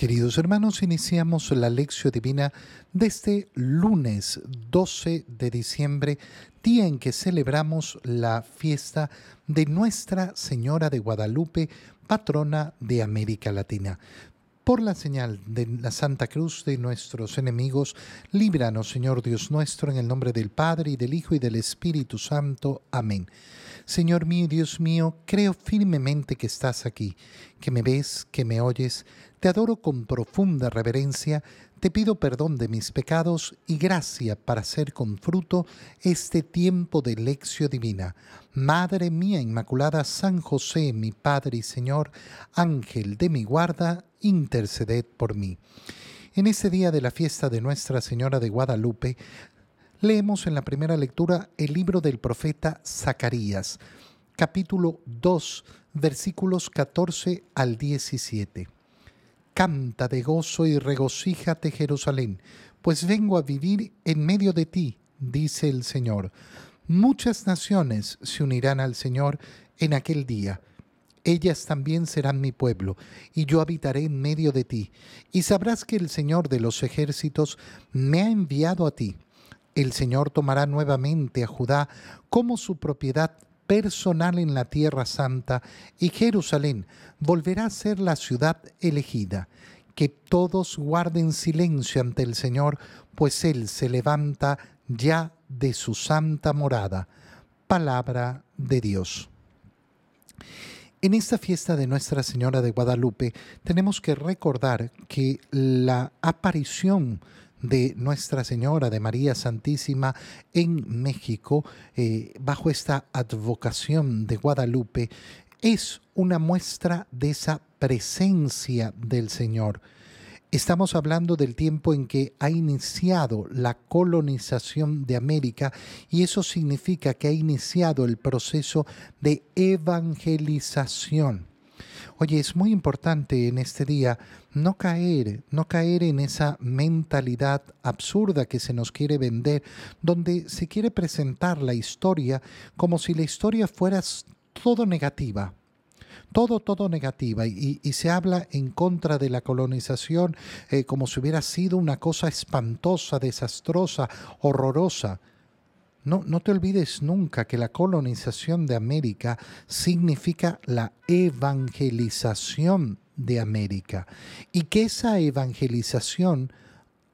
Queridos hermanos, iniciamos la lección divina de este lunes 12 de diciembre, día en que celebramos la fiesta de Nuestra Señora de Guadalupe, patrona de América Latina. Por la señal de la Santa Cruz de nuestros enemigos, líbranos, Señor Dios nuestro, en el nombre del Padre, y del Hijo, y del Espíritu Santo. Amén. Señor mío, Dios mío, creo firmemente que estás aquí, que me ves, que me oyes. Te adoro con profunda reverencia, te pido perdón de mis pecados y gracia para hacer con fruto este tiempo de lección divina. Madre mía Inmaculada, San José, mi Padre y Señor, Ángel de mi guarda, interceded por mí. En este día de la fiesta de Nuestra Señora de Guadalupe, Leemos en la primera lectura el libro del profeta Zacarías, capítulo 2, versículos 14 al 17. Canta de gozo y regocíjate Jerusalén, pues vengo a vivir en medio de ti, dice el Señor. Muchas naciones se unirán al Señor en aquel día. Ellas también serán mi pueblo, y yo habitaré en medio de ti. Y sabrás que el Señor de los ejércitos me ha enviado a ti el Señor tomará nuevamente a Judá como su propiedad personal en la tierra santa y Jerusalén volverá a ser la ciudad elegida. Que todos guarden silencio ante el Señor, pues Él se levanta ya de su santa morada. Palabra de Dios. En esta fiesta de Nuestra Señora de Guadalupe tenemos que recordar que la aparición de Nuestra Señora de María Santísima en México, eh, bajo esta advocación de Guadalupe, es una muestra de esa presencia del Señor. Estamos hablando del tiempo en que ha iniciado la colonización de América y eso significa que ha iniciado el proceso de evangelización. Oye, es muy importante en este día no caer, no caer en esa mentalidad absurda que se nos quiere vender, donde se quiere presentar la historia como si la historia fuera todo negativa, todo, todo negativa y, se habla en contra de la colonización eh, como si hubiera sido una cosa espantosa, desastrosa, horrorosa. No, no te olvides nunca que la colonización de América significa la evangelización de América y que esa evangelización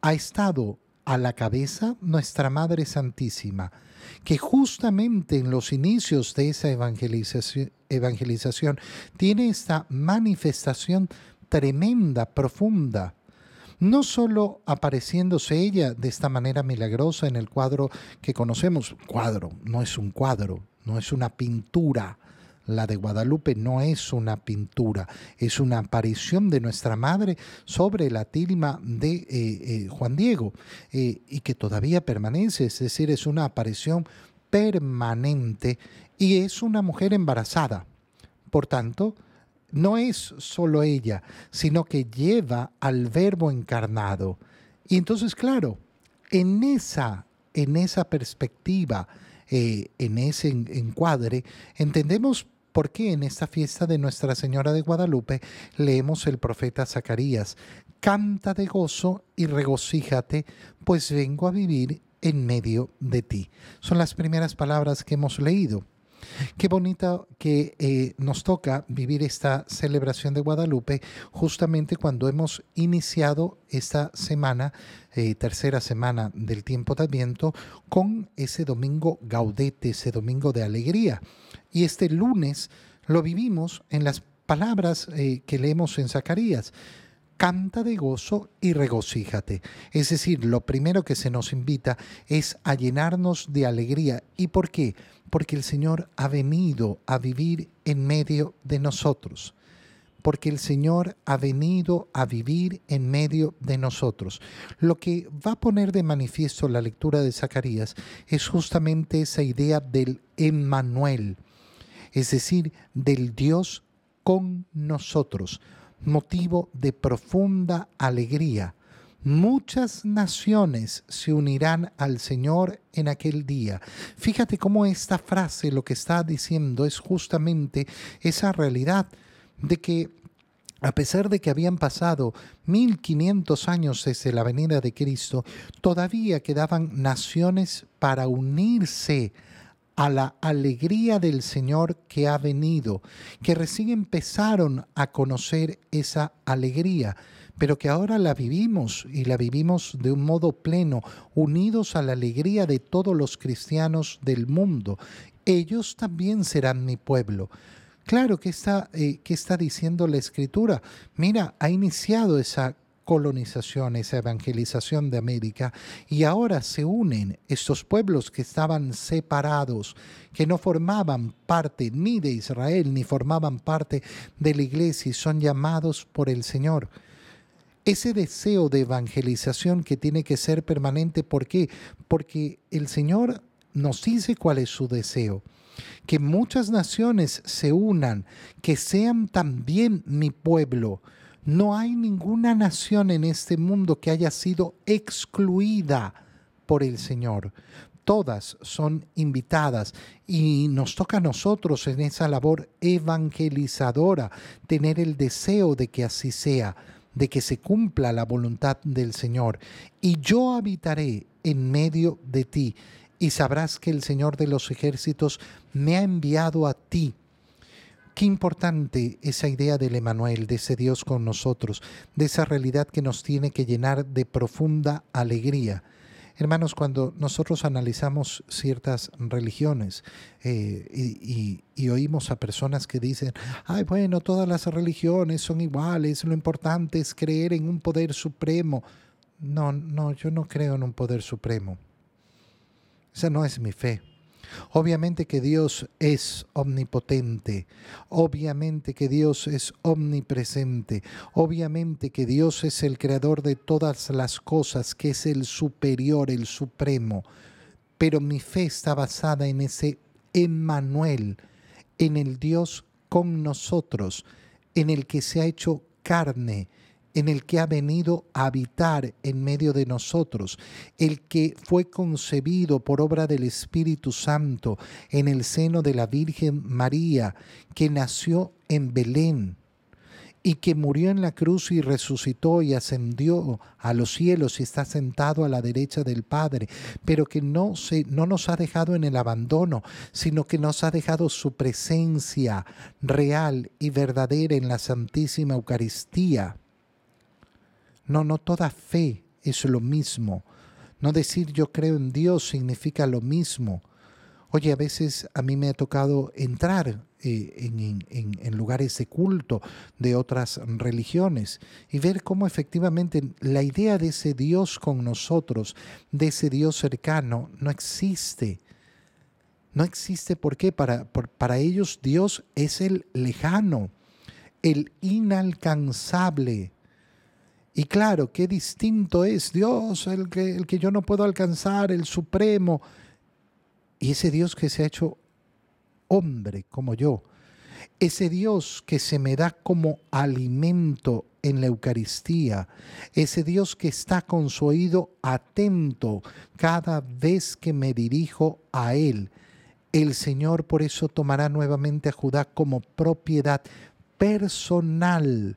ha estado a la cabeza nuestra Madre Santísima, que justamente en los inicios de esa evangelización, evangelización tiene esta manifestación tremenda, profunda, no solo apareciéndose ella de esta manera milagrosa en el cuadro que conocemos, cuadro, no es un cuadro, no es una pintura, la de Guadalupe no es una pintura, es una aparición de nuestra Madre sobre la tilma de eh, eh, Juan Diego eh, y que todavía permanece, es decir, es una aparición permanente y es una mujer embarazada. Por tanto, no es solo ella, sino que lleva al verbo encarnado. Y entonces, claro, en esa, en esa perspectiva, eh, en ese encuadre, entendemos por qué en esta fiesta de Nuestra Señora de Guadalupe leemos el profeta Zacarías, canta de gozo y regocíjate, pues vengo a vivir en medio de ti. Son las primeras palabras que hemos leído. Qué bonito que eh, nos toca vivir esta celebración de Guadalupe justamente cuando hemos iniciado esta semana, eh, tercera semana del tiempo de Adviento, con ese domingo gaudete, ese domingo de alegría. Y este lunes lo vivimos en las palabras eh, que leemos en Zacarías canta de gozo y regocíjate. Es decir, lo primero que se nos invita es a llenarnos de alegría. ¿Y por qué? Porque el Señor ha venido a vivir en medio de nosotros. Porque el Señor ha venido a vivir en medio de nosotros. Lo que va a poner de manifiesto la lectura de Zacarías es justamente esa idea del Emmanuel, es decir, del Dios con nosotros motivo de profunda alegría. Muchas naciones se unirán al Señor en aquel día. Fíjate cómo esta frase lo que está diciendo es justamente esa realidad de que a pesar de que habían pasado 1500 años desde la venida de Cristo, todavía quedaban naciones para unirse a la alegría del Señor que ha venido, que recién empezaron a conocer esa alegría, pero que ahora la vivimos y la vivimos de un modo pleno, unidos a la alegría de todos los cristianos del mundo. Ellos también serán mi pueblo. Claro, ¿qué está, eh, está diciendo la escritura? Mira, ha iniciado esa colonización, esa evangelización de América, y ahora se unen estos pueblos que estaban separados, que no formaban parte ni de Israel, ni formaban parte de la iglesia, y son llamados por el Señor. Ese deseo de evangelización que tiene que ser permanente, ¿por qué? Porque el Señor nos dice cuál es su deseo que muchas naciones se unan, que sean también mi pueblo. No hay ninguna nación en este mundo que haya sido excluida por el Señor. Todas son invitadas y nos toca a nosotros en esa labor evangelizadora tener el deseo de que así sea, de que se cumpla la voluntad del Señor. Y yo habitaré en medio de ti y sabrás que el Señor de los ejércitos me ha enviado a ti. Qué importante esa idea del Emanuel, de ese Dios con nosotros, de esa realidad que nos tiene que llenar de profunda alegría. Hermanos, cuando nosotros analizamos ciertas religiones eh, y, y, oímos a personas que dicen, ay, bueno, todas las religiones son iguales, lo importante es creer en un poder supremo. No, no, yo no creo en un poder supremo. Esa no es mi fe. Obviamente que Dios es omnipotente, obviamente que Dios es omnipresente, obviamente que Dios es el creador de todas las cosas, que es el superior, el supremo, pero mi fe está basada en ese Emmanuel, en el Dios con nosotros, en el que se ha hecho carne, en el que ha venido a habitar en medio de nosotros, el que fue concebido por obra del Espíritu Santo en el seno de la Virgen María, que nació en Belén y que murió en la cruz y resucitó y ascendió a los cielos y está sentado a la derecha del Padre, pero que no, se, no nos ha dejado en el abandono, sino que nos ha dejado su presencia real y verdadera en la Santísima Eucaristía. No, no toda fe es lo mismo. No decir yo creo en Dios significa lo mismo. Oye, a veces a mí me ha tocado entrar eh, en, lugares de culto de otras religiones y ver cómo efectivamente la idea de ese Dios con nosotros, de ese Dios cercano, no existe. No existe, ¿por qué? Para, para ellos Dios es el lejano, el inalcanzable, y claro, qué distinto es Dios, el que, el que yo no puedo alcanzar, el supremo. Y ese Dios que se ha hecho hombre como yo. Ese Dios que se me da como alimento en la Eucaristía. Ese Dios que está con su oído atento cada vez que me dirijo a Él. El Señor por eso tomará nuevamente a Judá como propiedad personal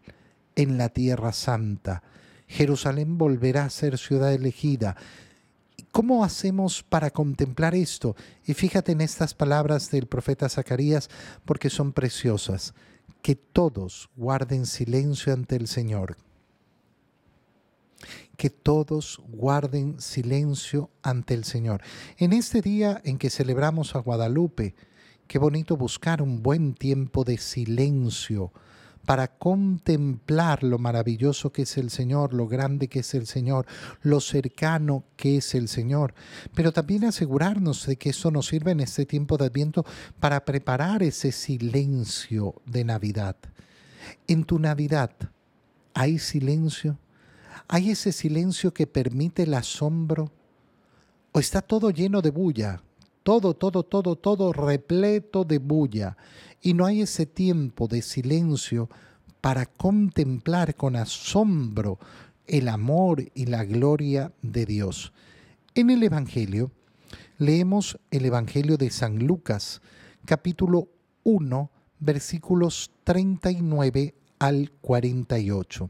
en la tierra santa. Jerusalén volverá a ser ciudad elegida. ¿Cómo hacemos para contemplar esto? Y fíjate en estas palabras del profeta Zacarías porque son preciosas. Que todos guarden silencio ante el Señor. Que todos guarden silencio ante el Señor. En este día en que celebramos a Guadalupe, qué bonito buscar un buen tiempo de silencio para contemplar lo maravilloso que es el Señor, lo grande que es el Señor, lo cercano que es el Señor, pero también asegurarnos de que eso nos sirve en este tiempo de Adviento para preparar ese silencio de Navidad. En tu Navidad hay silencio, hay ese silencio que permite el asombro, o está todo lleno de bulla, todo, todo, todo, todo repleto de bulla. Y no hay ese tiempo de silencio para contemplar con asombro el amor y la gloria de Dios. En el Evangelio, leemos el Evangelio de San Lucas, capítulo 1, versículos 39 al 48.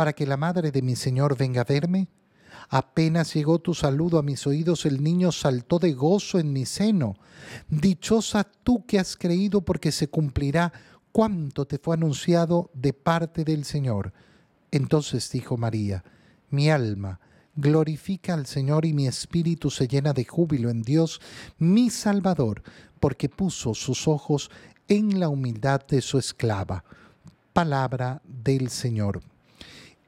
Para que la madre de mi Señor venga a verme? Apenas llegó tu saludo a mis oídos, el niño saltó de gozo en mi seno. Dichosa tú que has creído porque se cumplirá cuanto te fue anunciado de parte del Señor. Entonces dijo María, mi alma glorifica al Señor y mi espíritu se llena de júbilo en Dios, mi Salvador, porque puso sus ojos en la humildad de su esclava. Palabra del Señor.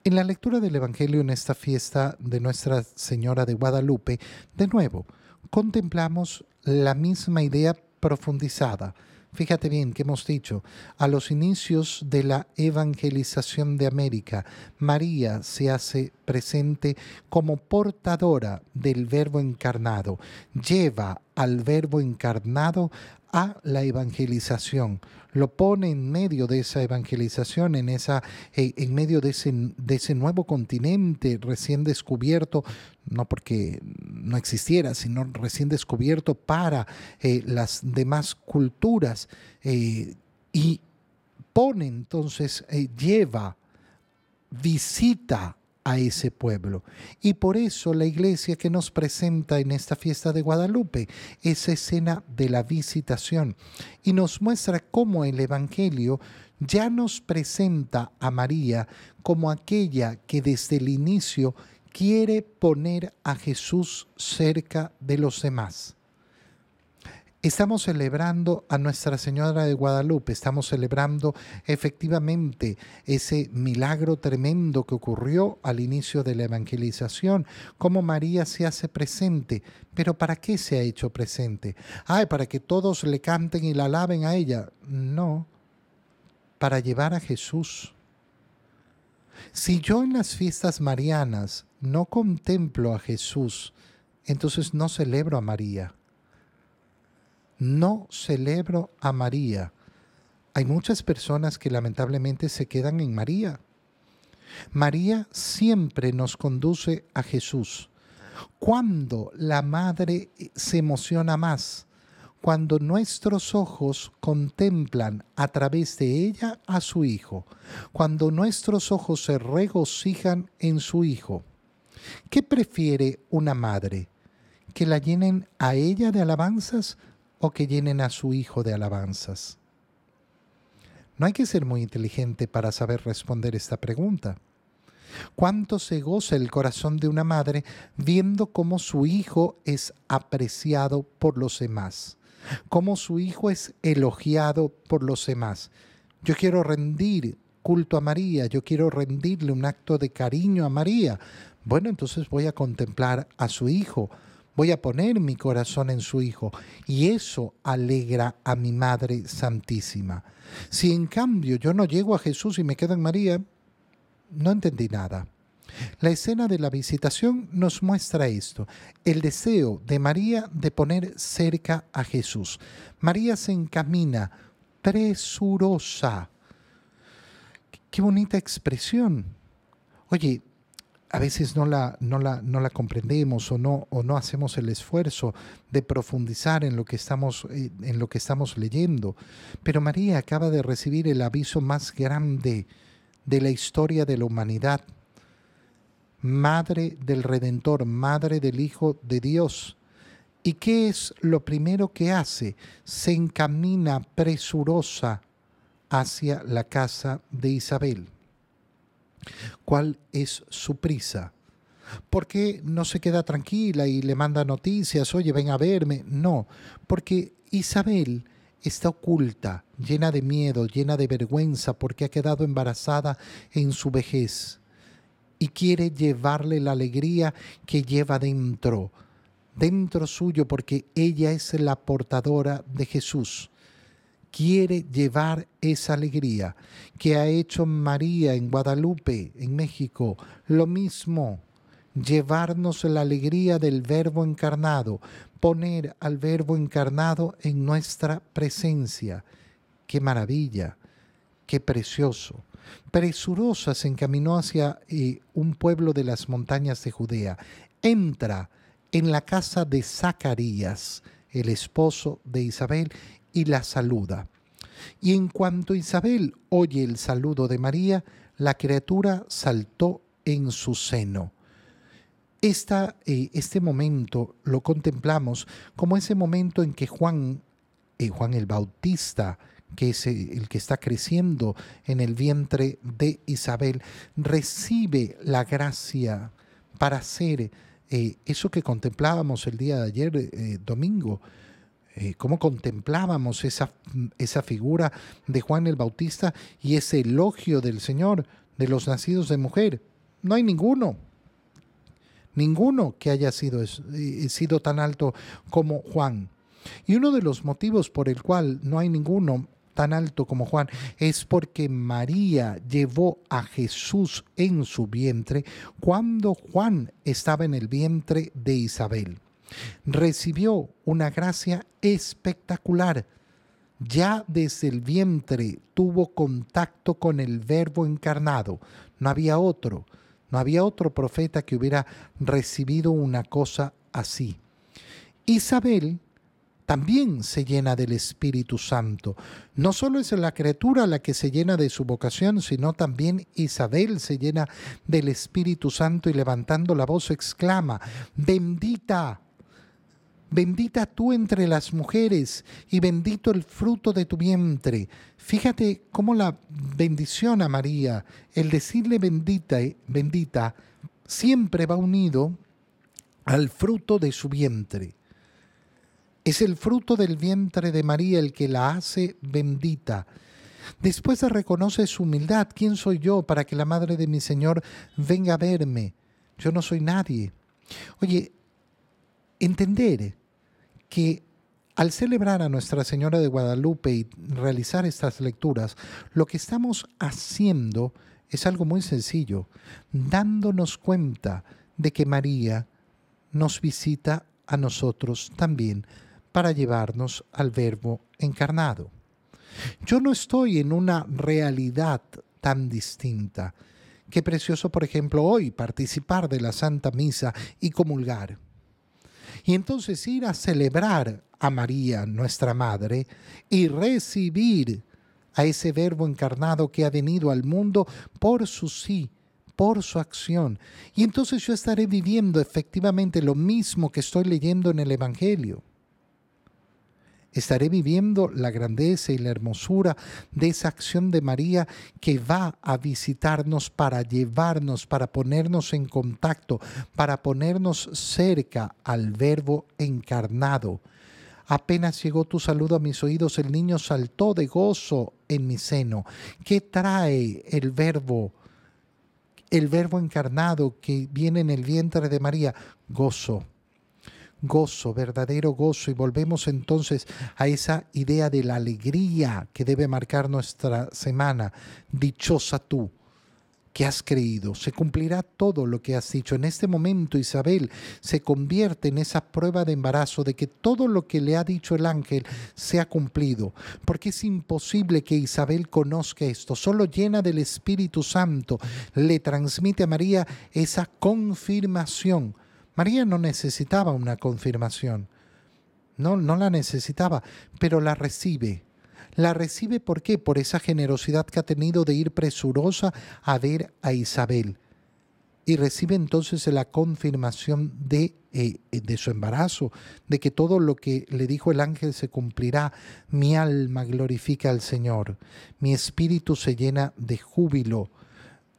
En la lectura del Evangelio en esta fiesta de Nuestra Señora de Guadalupe, de nuevo, contemplamos la misma idea profundizada. Fíjate bien que hemos dicho, a los inicios de la evangelización de América, María se hace presente como portadora del Verbo encarnado, lleva al Verbo encarnado a la evangelización, lo pone en medio de esa evangelización, en, esa, eh, en medio de ese, de ese nuevo continente recién descubierto, no porque no existiera, sino recién descubierto para eh, las demás culturas, eh, y pone entonces, lleva, visita a ese pueblo. Y por eso la iglesia que nos presenta en esta fiesta de Guadalupe, esa escena de la visitación, y nos muestra cómo el Evangelio ya nos presenta a María como aquella que desde el inicio quiere poner a Jesús cerca de los demás. Estamos celebrando a Nuestra Señora de Guadalupe, estamos celebrando efectivamente ese milagro tremendo que ocurrió al inicio de la evangelización, cómo María se hace presente. Pero ¿para qué se ha hecho presente? Ay, para que todos le canten y la alaben a ella. No, para llevar a Jesús. Si yo en las fiestas marianas no contemplo a Jesús, entonces no celebro a María no celebro a María. Hay muchas personas que lamentablemente se quedan en María. María siempre nos conduce a Jesús. Cuando la madre se emociona más, cuando nuestros ojos contemplan a través de ella a su Hijo, cuando nuestros ojos se regocijan en su Hijo. ¿Qué prefiere una madre? ¿Que la llenen a ella de alabanzas o que llenen a su hijo de alabanzas? No hay que ser muy inteligente para saber responder esta pregunta. ¿Cuánto se goza el corazón de una madre viendo cómo su hijo es apreciado por los demás? Cómo su hijo es elogiado por los demás. Yo quiero rendir culto a María, yo quiero rendirle un acto de cariño a María. Bueno, entonces voy a contemplar a su hijo, voy a poner mi corazón en su Hijo y eso alegra a mi Madre Santísima. Si en cambio yo no llego a Jesús y me quedo en María, no entendí nada. La escena de la visitación nos muestra esto, el deseo de María de poner cerca a Jesús. María se encamina presurosa. Qué bonita expresión. Oye, a veces no la, no la, no la comprendemos o no, o no hacemos el esfuerzo de profundizar en lo, que estamos, eh, en lo que estamos leyendo. Pero María acaba de recibir el aviso más grande de la historia de la humanidad. Madre del Redentor, Madre del Hijo de Dios. ¿Y qué es lo primero que hace? Se encamina presurosa hacia la casa de Isabel. ¿Cuál es su prisa? ¿Por qué no se queda tranquila y le manda noticias, oye, ven a verme? No, porque Isabel está oculta, llena de miedo, llena de vergüenza, porque ha quedado embarazada en su vejez y quiere llevarle la alegría que lleva dentro, dentro suyo, porque ella es la portadora de Jesús. Quiere llevar esa alegría que ha hecho María en Guadalupe, en México, lo mismo, llevarnos la alegría del Verbo encarnado, poner al Verbo encarnado en nuestra presencia. Qué maravilla, qué precioso. Presurosa se encaminó hacia eh, un pueblo de las montañas de Judea. Entra en la casa de Zacarías, el esposo de Isabel, y la saluda. Y en cuanto Isabel oye el saludo de María, la criatura saltó en su seno. Esta, eh, este momento lo contemplamos como ese momento en que Juan, eh, Juan el Bautista, que es el que está creciendo en el vientre de Isabel, recibe la gracia para hacer eh, eso que contemplábamos el día de ayer, eh, domingo, eh, cómo contemplábamos esa, esa figura de Juan el Bautista y ese elogio del Señor de los nacidos de mujer. No hay ninguno, ninguno que haya sido, sido tan alto como Juan. Y uno de los motivos por el cual no hay ninguno tan alto como Juan es porque María llevó a Jesús en su vientre cuando Juan estaba en el vientre de Isabel. Recibió una gracia espectacular. Ya desde el vientre tuvo contacto con el verbo encarnado. No había otro, no había otro profeta que hubiera recibido una cosa así. Isabel también se llena del Espíritu Santo. No solo es la criatura la que se llena de su vocación, sino también Isabel se llena del Espíritu Santo y levantando la voz exclama, bendita, bendita tú entre las mujeres y bendito el fruto de tu vientre. Fíjate cómo la bendición a María, el decirle bendita, bendita, siempre va unido al fruto de su vientre. Es el fruto del vientre de María el que la hace bendita. Después reconoce su humildad. ¿Quién soy yo para que la madre de mi Señor venga a verme? Yo no soy nadie. Oye, entender que al celebrar a Nuestra Señora de Guadalupe y realizar estas lecturas, lo que estamos haciendo es algo muy sencillo, dándonos cuenta de que María nos visita a nosotros también para llevarnos al verbo encarnado. Yo no estoy en una realidad tan distinta. Qué precioso, por ejemplo, hoy participar de la Santa Misa y comulgar. Y entonces ir a celebrar a María, nuestra Madre, y recibir a ese verbo encarnado que ha venido al mundo por su sí, por su acción. Y entonces yo estaré viviendo efectivamente lo mismo que estoy leyendo en el Evangelio estaré viviendo la grandeza y la hermosura de esa acción de María que va a visitarnos para llevarnos, para ponernos en contacto, para ponernos cerca al Verbo encarnado. Apenas llegó tu saludo a mis oídos, el niño saltó de gozo en mi seno. ¿Qué trae el Verbo? El Verbo encarnado que viene en el vientre de María, gozo gozo, verdadero gozo. Y volvemos entonces a esa idea de la alegría que debe marcar nuestra semana. Dichosa tú que has creído, se cumplirá todo lo que has dicho. En este momento Isabel se convierte en esa prueba de embarazo de que todo lo que le ha dicho el ángel se ha cumplido, porque es imposible que Isabel conozca esto, solo llena del Espíritu Santo le transmite a María esa confirmación María no necesitaba una confirmación, no, no la necesitaba, pero la recibe. La recibe ¿por qué? Por esa generosidad que ha tenido de ir presurosa a ver a Isabel. Y recibe entonces la confirmación de, eh, de su embarazo, de que todo lo que le dijo el ángel se cumplirá. Mi alma glorifica al Señor, mi espíritu se llena de júbilo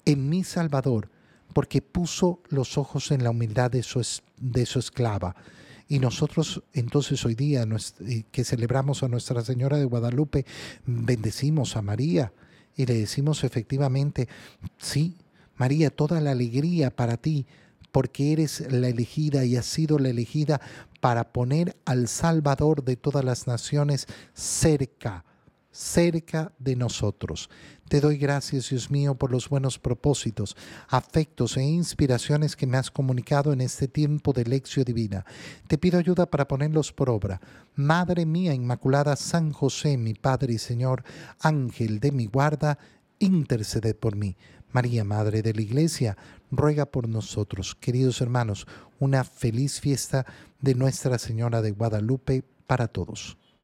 en mi Salvador porque puso los ojos en la humildad de su, de su esclava. Y nosotros entonces hoy día eh, que celebramos a Nuestra Señora de Guadalupe, bendecimos a María y le decimos efectivamente, sí, María, toda la alegría para ti, porque eres la elegida y has sido la elegida para poner al Salvador de todas las naciones cerca cerca de nosotros. Te doy gracias, Dios mío, por los buenos propósitos, afectos e inspiraciones que me has comunicado en este tiempo de lección divina. Te pido ayuda para ponerlos por obra. Madre mía Inmaculada, San José, mi Padre y Señor, Ángel de mi guarda, interceded por mí. María, Madre de la Iglesia, ruega por nosotros. Queridos hermanos, una feliz fiesta de Nuestra Señora de Guadalupe para todos.